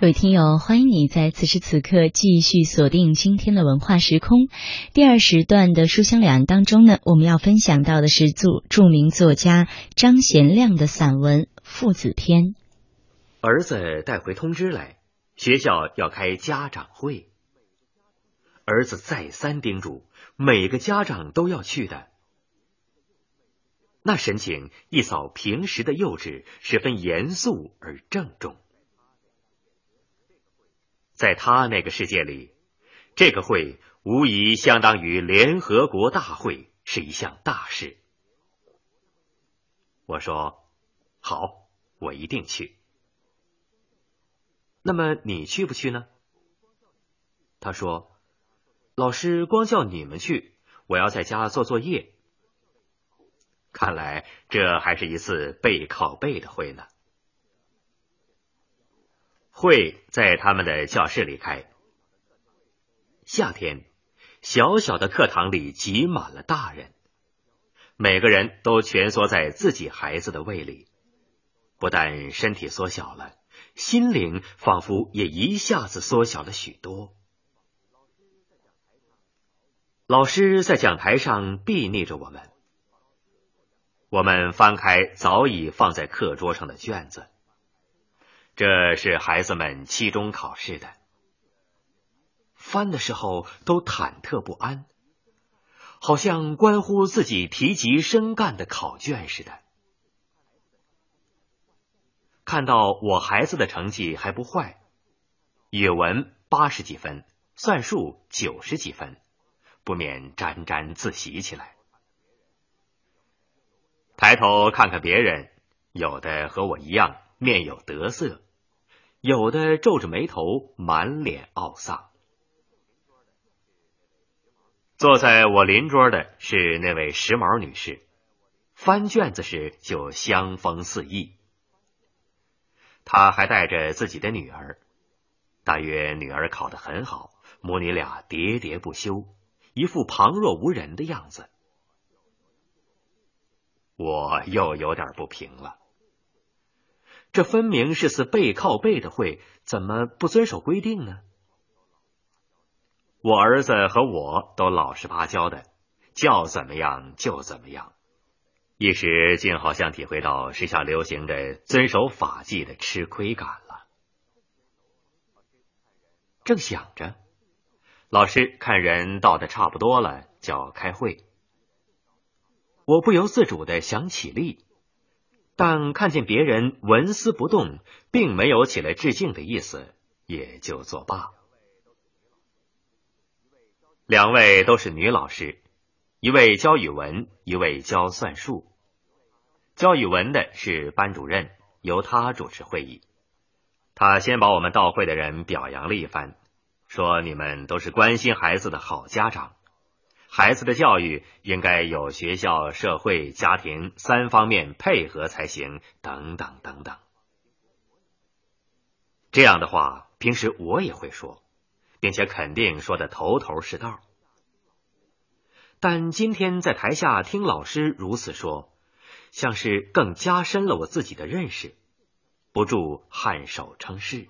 各位听友，欢迎你在此时此刻继续锁定今天的文化时空。第二时段的书香两岸当中呢，我们要分享到的是著著名作家张贤亮的散文《父子篇》。儿子带回通知来，学校要开家长会。儿子再三叮嘱，每个家长都要去的。那神情一扫平时的幼稚，十分严肃而郑重。在他那个世界里，这个会无疑相当于联合国大会，是一项大事。我说：“好，我一定去。”那么你去不去呢？他说：“老师光叫你们去，我要在家做作业。”看来这还是一次背靠背的会呢。会在他们的教室里开。夏天，小小的课堂里挤满了大人，每个人都蜷缩在自己孩子的胃里，不但身体缩小了，心灵仿佛也一下子缩小了许多。老师在讲台上睥睨着我们，我们翻开早已放在课桌上的卷子。这是孩子们期中考试的，翻的时候都忐忑不安，好像关乎自己提级升干的考卷似的。看到我孩子的成绩还不坏，语文八十几分，算术九十几分，不免沾沾自喜起来。抬头看看别人，有的和我一样，面有得色。有的皱着眉头，满脸懊丧。坐在我邻桌的是那位时髦女士，翻卷子时就香风四溢。她还带着自己的女儿，大约女儿考得很好，母女俩喋喋不休，一副旁若无人的样子。我又有点不平了。这分明是次背靠背的会，怎么不遵守规定呢？我儿子和我都老实巴交的，叫怎么样就怎么样，一时竟好像体会到时下流行的遵守法纪的吃亏感了。正想着，老师看人到的差不多了，叫开会，我不由自主的想起立。但看见别人纹丝不动，并没有起来致敬的意思，也就作罢。两位都是女老师，一位教语文，一位教算术。教语文的是班主任，由他主持会议。他先把我们到会的人表扬了一番，说：“你们都是关心孩子的好家长。”孩子的教育应该有学校、社会、家庭三方面配合才行，等等等等。这样的话，平时我也会说，并且肯定说的头头是道。但今天在台下听老师如此说，像是更加深了我自己的认识，不住颔首称是，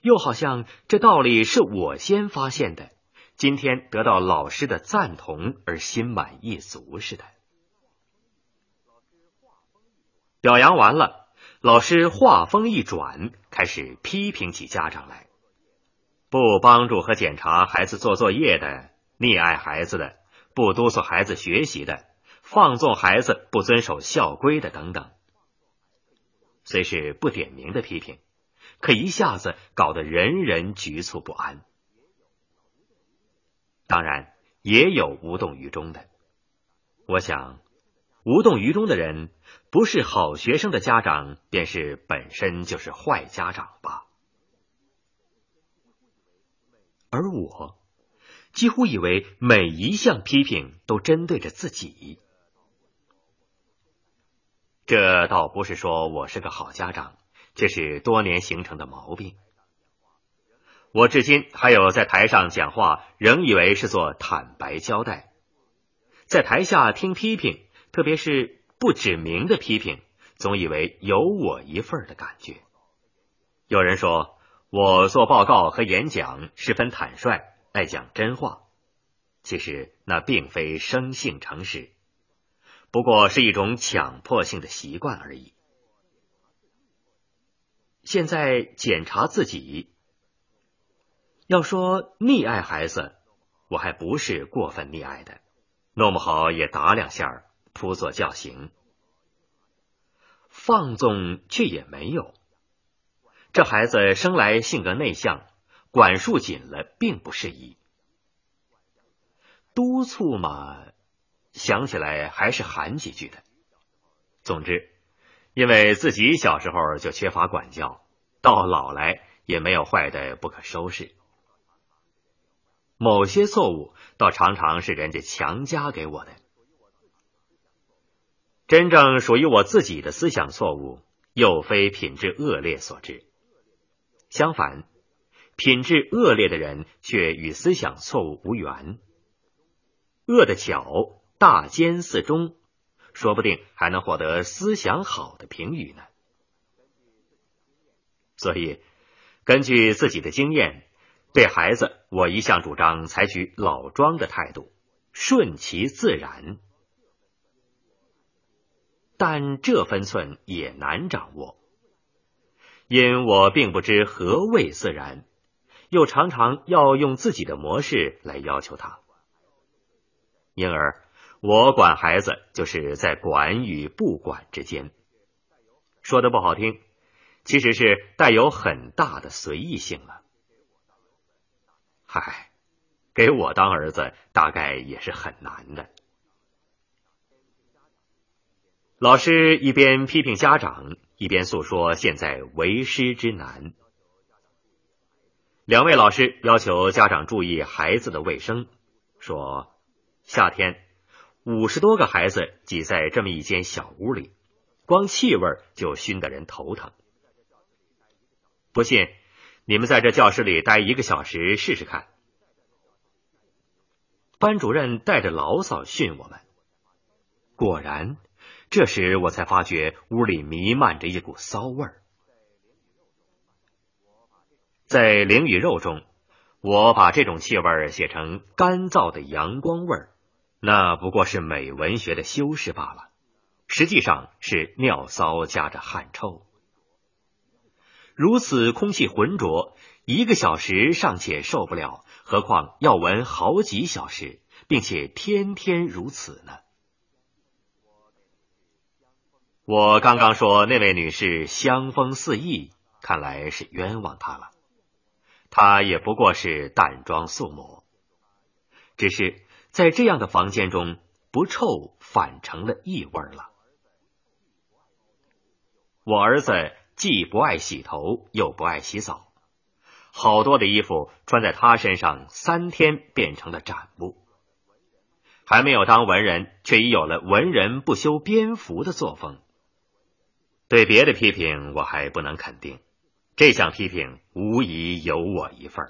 又好像这道理是我先发现的。今天得到老师的赞同而心满意足似的。表扬完了，老师话锋一转，开始批评起家长来：不帮助和检查孩子做作业的，溺爱孩子的，不督促孩子学习的，放纵孩子不遵守校规的等等。虽是不点名的批评，可一下子搞得人人局促不安。当然也有无动于衷的。我想，无动于衷的人，不是好学生的家长，便是本身就是坏家长吧。而我几乎以为每一项批评都针对着自己。这倒不是说我是个好家长，这是多年形成的毛病。我至今还有在台上讲话，仍以为是做坦白交代；在台下听批评，特别是不指名的批评，总以为有我一份的感觉。有人说我做报告和演讲十分坦率，爱讲真话。其实那并非生性诚实，不过是一种强迫性的习惯而已。现在检查自己，要说溺爱孩子，我还不是过分溺爱的，弄不好也打两下，扑作教行。放纵却也没有。这孩子生来性格内向，管束紧了并不适宜。督促嘛，想起来还是喊几句的。总之，因为自己小时候就缺乏管教，到老来也没有坏的不可收拾。某些错误倒常常是人家强加给我的。真正属于我自己的思想错误，又非品质恶劣所致。相反，品质恶劣的人却与思想错误无缘。恶的巧，大奸似忠，说不定还能获得思想好的评语呢。所以，根据自己的经验，对孩子，我一向主张采取老庄的态度，顺其自然。但这分寸也难掌握，因我并不知何谓自然，又常常要用自己的模式来要求他。因而，我管孩子就是在管与不管之间，说的不好听，其实是带有很大的随意性了。嗨，给我当儿子，大概也是很难的。老师一边批评家长，一边诉说现在为师之难。两位老师要求家长注意孩子的卫生，说。夏天，五十多个孩子挤在这么一间小屋里，光气味就熏得人头疼。不信，你们在这教室里待一个小时试试看。班主任带着牢骚训我们。果然，这时我才发觉屋里弥漫着一股骚味儿。在灵与肉中，我把这种气味写成干燥的阳光味儿。那不过是美文学的修饰罢了，实际上是尿骚夹着汗臭。如此空气浑浊，一个小时尚且受不了，何况要闻好几小时，并且天天如此呢？我刚刚说那位女士香风四溢，看来是冤枉她了。她也不过是淡妆素抹，只是。在这样的房间中，不臭反成了异味了。我儿子既不爱洗头，又不爱洗澡，好多的衣服穿在他身上，三天变成了展物。还没有当文人，却已有了文人不修边幅的作风。对别的批评，我还不能肯定，这项批评无疑有我一份。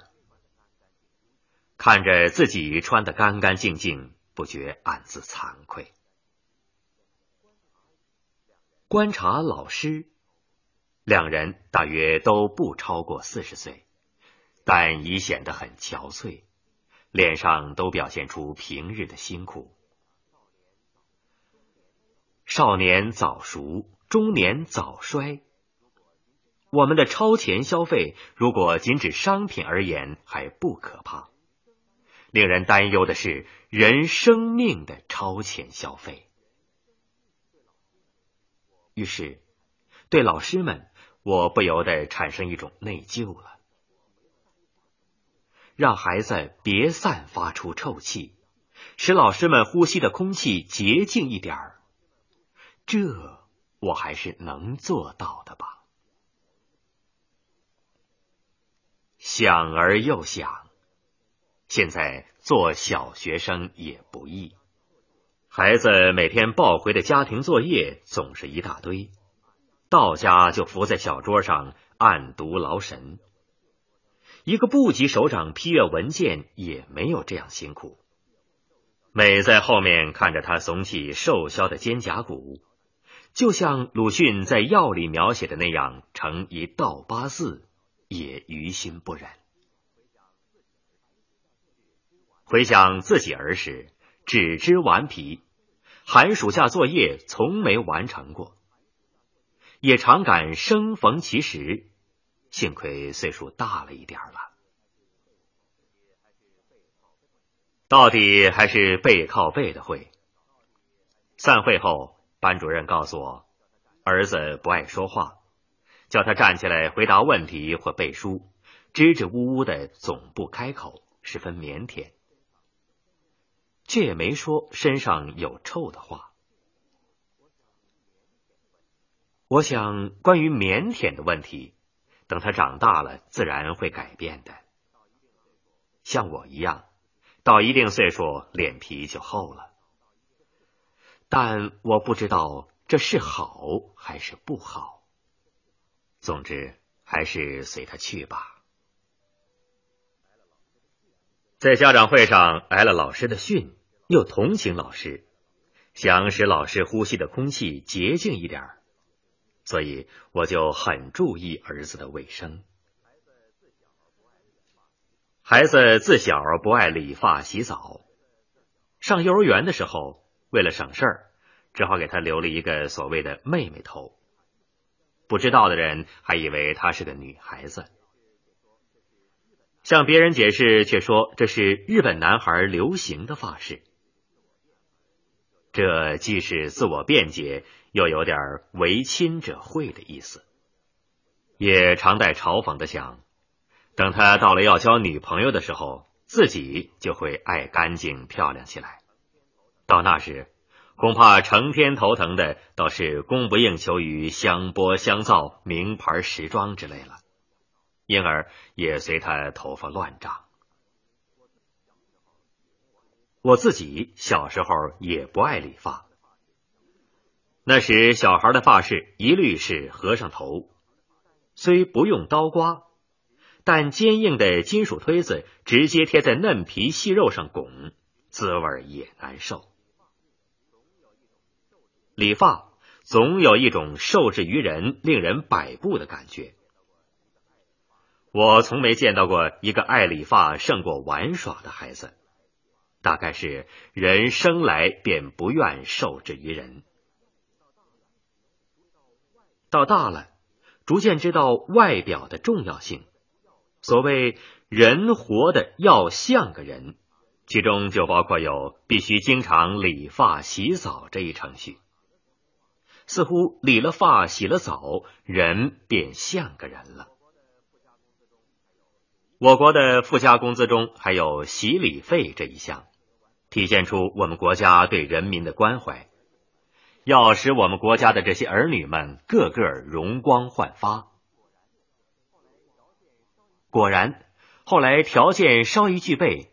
看着自己穿得干干净净，不觉暗自惭愧。观察老师，两人大约都不超过四十岁，但已显得很憔悴，脸上都表现出平日的辛苦。少年早熟，中年早衰。我们的超前消费，如果仅指商品而言，还不可怕。令人担忧的是人生命的超前消费。于是，对老师们，我不由得产生一种内疚了。让孩子别散发出臭气，使老师们呼吸的空气洁净一点儿，这我还是能做到的吧。想而又想。现在做小学生也不易，孩子每天报回的家庭作业总是一大堆，到家就伏在小桌上暗读劳神。一个部级首长批阅文件也没有这样辛苦。每在后面看着他耸起瘦削的肩胛骨，就像鲁迅在药里描写的那样，成一道八字，也于心不忍。回想自己儿时，只知顽皮，寒暑假作业从没完成过，也常感生逢其时。幸亏岁数大了一点了，到底还是背靠背的会。散会后，班主任告诉我，儿子不爱说话，叫他站起来回答问题或背书，支支吾吾的总不开口，十分腼腆。却也没说身上有臭的话。我想，关于腼腆的问题，等他长大了，自然会改变的。像我一样，到一定岁数，脸皮就厚了。但我不知道这是好还是不好。总之，还是随他去吧。在家长会上挨了老师的训。又同情老师，想使老师呼吸的空气洁净一点所以我就很注意儿子的卫生。孩子自小不爱理发洗澡，上幼儿园的时候，为了省事儿，只好给他留了一个所谓的妹妹头。不知道的人还以为她是个女孩子，向别人解释却说这是日本男孩流行的发式。这既是自我辩解，又有点为亲者讳的意思，也常带嘲讽的想：等他到了要交女朋友的时候，自己就会爱干净漂亮起来。到那时，恐怕成天头疼的倒是供不应求于香波香皂、名牌时装之类了，因而也随他头发乱长。我自己小时候也不爱理发，那时小孩的发饰一律是和尚头，虽不用刀刮，但坚硬的金属推子直接贴在嫩皮细肉上拱，滋味也难受。理发总有一种受制于人、令人摆布的感觉。我从没见到过一个爱理发胜过玩耍的孩子。大概是人生来便不愿受制于人，到大了，逐渐知道外表的重要性。所谓人活的要像个人，其中就包括有必须经常理发洗澡这一程序。似乎理了发、洗了澡，人便像个人了。我国的附加工资中还有洗礼费这一项。体现出我们国家对人民的关怀，要使我们国家的这些儿女们个个容光焕发。果然，后来条件稍一具备，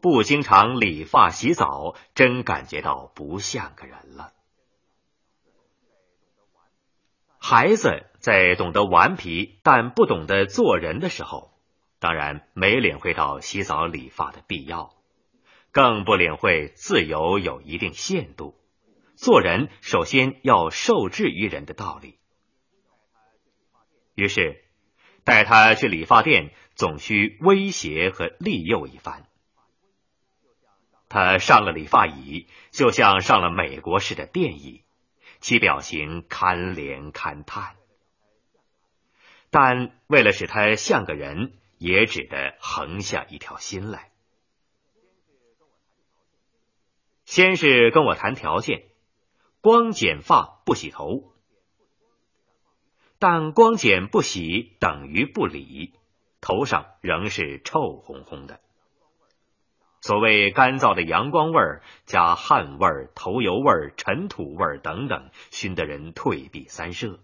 不经常理发洗澡，真感觉到不像个人了。孩子在懂得顽皮但不懂得做人的时候，当然没领会到洗澡理发的必要。更不领会自由有一定限度，做人首先要受制于人的道理。于是，带他去理发店，总需威胁和利诱一番。他上了理发椅，就像上了美国式的电椅，其表情堪怜堪叹。但为了使他像个人，也只得横下一条心来。先是跟我谈条件，光剪发不洗头，但光剪不洗等于不理，头上仍是臭烘烘的。所谓干燥的阳光味儿，加汗味儿、头油味儿、尘土味儿等等，熏得人退避三舍。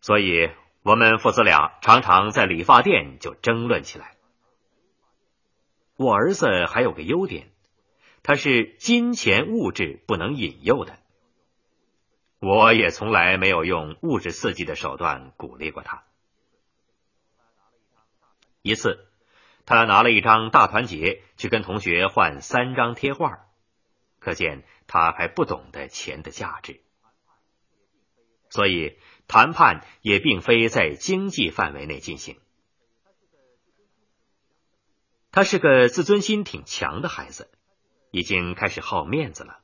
所以，我们父子俩常常在理发店就争论起来。我儿子还有个优点，他是金钱物质不能引诱的。我也从来没有用物质刺激的手段鼓励过他。一次，他拿了一张大团结去跟同学换三张贴画，可见他还不懂得钱的价值。所以，谈判也并非在经济范围内进行。他是个自尊心挺强的孩子，已经开始好面子了。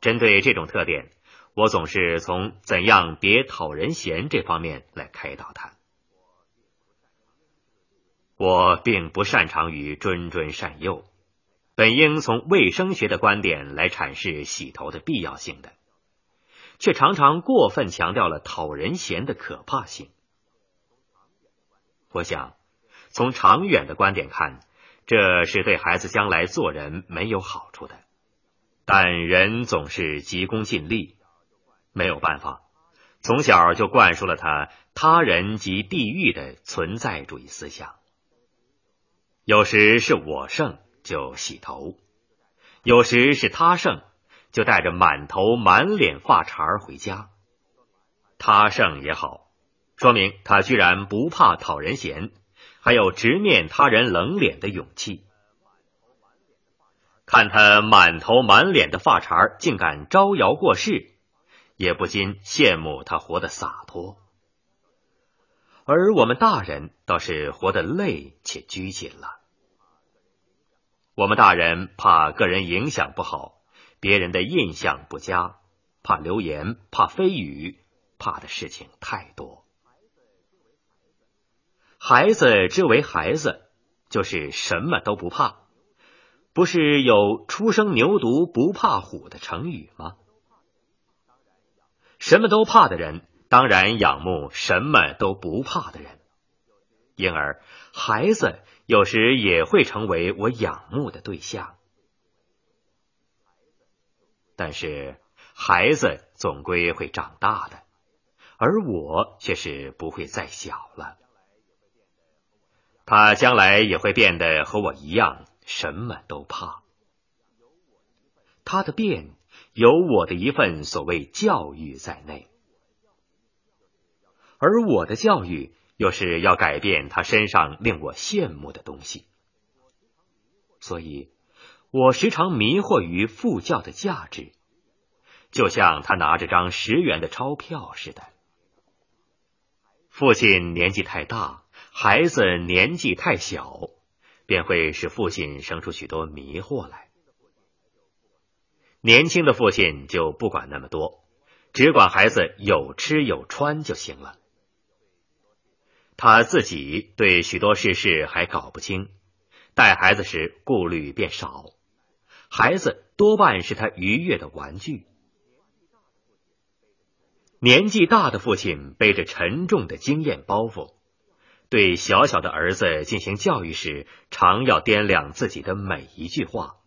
针对这种特点，我总是从怎样别讨人嫌这方面来开导他。我并不擅长于谆谆善诱，本应从卫生学的观点来阐释洗头的必要性的，却常常过分强调了讨人嫌的可怕性。我想，从长远的观点看，这是对孩子将来做人没有好处的。但人总是急功近利，没有办法，从小就灌输了他他人即地狱的存在主义思想。有时是我胜就洗头，有时是他胜就带着满头满脸发茬回家。他胜也好，说明他居然不怕讨人嫌，还有直面他人冷脸的勇气。看他满头满脸的发茬，竟敢招摇过市，也不禁羡慕他活得洒脱。而我们大人倒是活得累且拘谨了。我们大人怕个人影响不好，别人的印象不佳，怕流言，怕蜚语，怕的事情太多。孩子之为孩子，就是什么都不怕，不是有“初生牛犊不怕虎”的成语吗？什么都怕的人，当然仰慕什么都不怕的人，因而孩子。有时也会成为我仰慕的对象，但是孩子总归会长大的，而我却是不会再小了。他将来也会变得和我一样，什么都怕。他的变有我的一份所谓教育在内，而我的教育。又是要改变他身上令我羡慕的东西，所以我时常迷惑于父教的价值，就像他拿着张十元的钞票似的。父亲年纪太大，孩子年纪太小，便会使父亲生出许多迷惑来。年轻的父亲就不管那么多，只管孩子有吃有穿就行了。他自己对许多事事还搞不清，带孩子时顾虑变少，孩子多半是他愉悦的玩具。年纪大的父亲背着沉重的经验包袱，对小小的儿子进行教育时，常要掂量自己的每一句话，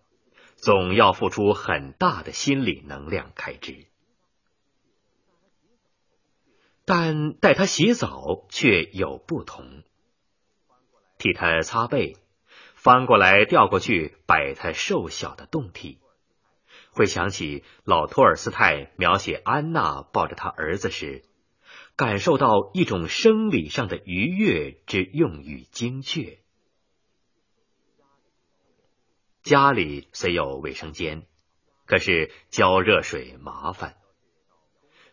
总要付出很大的心理能量开支。但带他洗澡却有不同，替他擦背，翻过来调过去摆他瘦小的胴体，会想起老托尔斯泰描写安娜抱着他儿子时，感受到一种生理上的愉悦之用语精确。家里虽有卫生间，可是浇热水麻烦，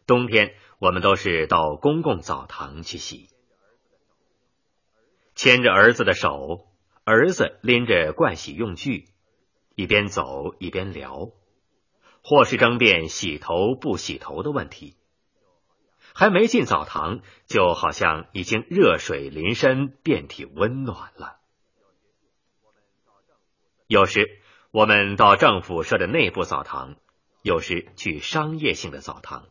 冬天。我们都是到公共澡堂去洗，牵着儿子的手，儿子拎着盥洗用具，一边走一边聊，或是争辩洗头不洗头的问题。还没进澡堂，就好像已经热水淋身，遍体温暖了。有时我们到政府设的内部澡堂，有时去商业性的澡堂。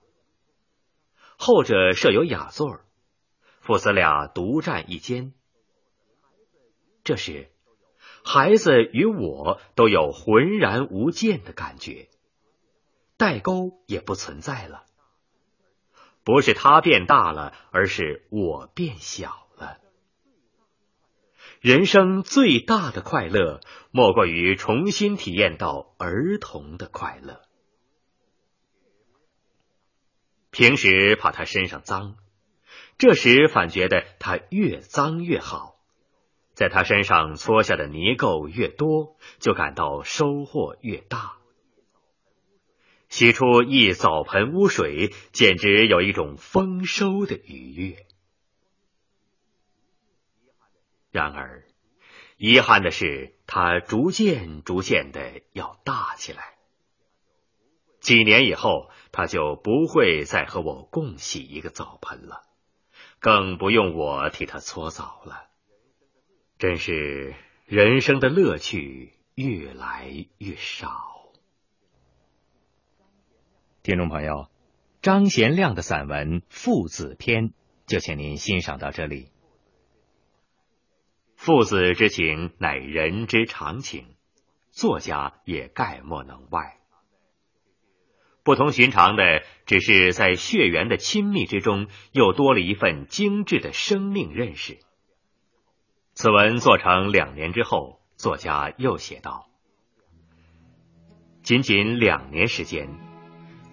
后者设有雅座，父子俩独占一间。这时，孩子与我都有浑然无见的感觉，代沟也不存在了。不是他变大了，而是我变小了。人生最大的快乐，莫过于重新体验到儿童的快乐。平时怕他身上脏，这时反觉得他越脏越好，在他身上搓下的泥垢越多，就感到收获越大。洗出一澡盆污水，简直有一种丰收的愉悦。然而，遗憾的是，它逐渐、逐渐的要大起来。几年以后，它就不会再和我共洗一个澡盆了，更不用我替它搓澡了。真是人生的乐趣越来越少。听众朋友，张贤亮的散文《父子篇》就请您欣赏到这里。父子之情乃人之常情，作家也概莫能外。不同寻常的，只是在血缘的亲密之中，又多了一份精致的生命认识。此文做成两年之后，作家又写道：仅仅两年时间，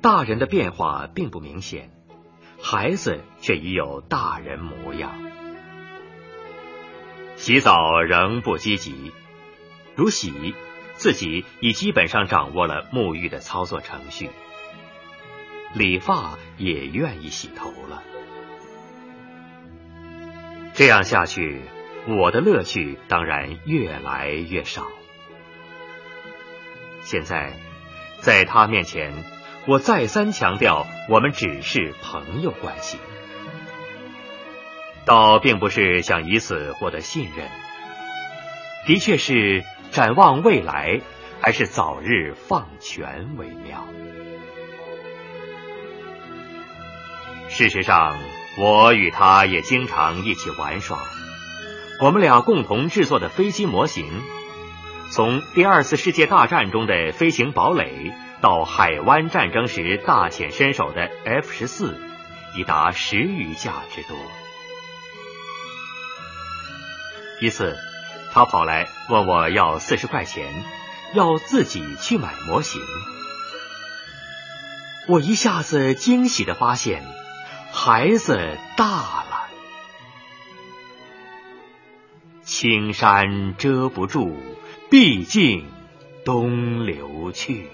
大人的变化并不明显，孩子却已有大人模样。洗澡仍不积极，如洗，自己已基本上掌握了沐浴的操作程序。理发也愿意洗头了。这样下去，我的乐趣当然越来越少。现在，在他面前，我再三强调，我们只是朋友关系。倒并不是想以此获得信任，的确是展望未来，还是早日放权为妙。事实上，我与他也经常一起玩耍。我们俩共同制作的飞机模型，从第二次世界大战中的飞行堡垒，到海湾战争时大显身手的 F 十四，已达十余架之多。一次，他跑来问我要四十块钱，要自己去买模型。我一下子惊喜的发现，孩子大了。青山遮不住，毕竟东流去。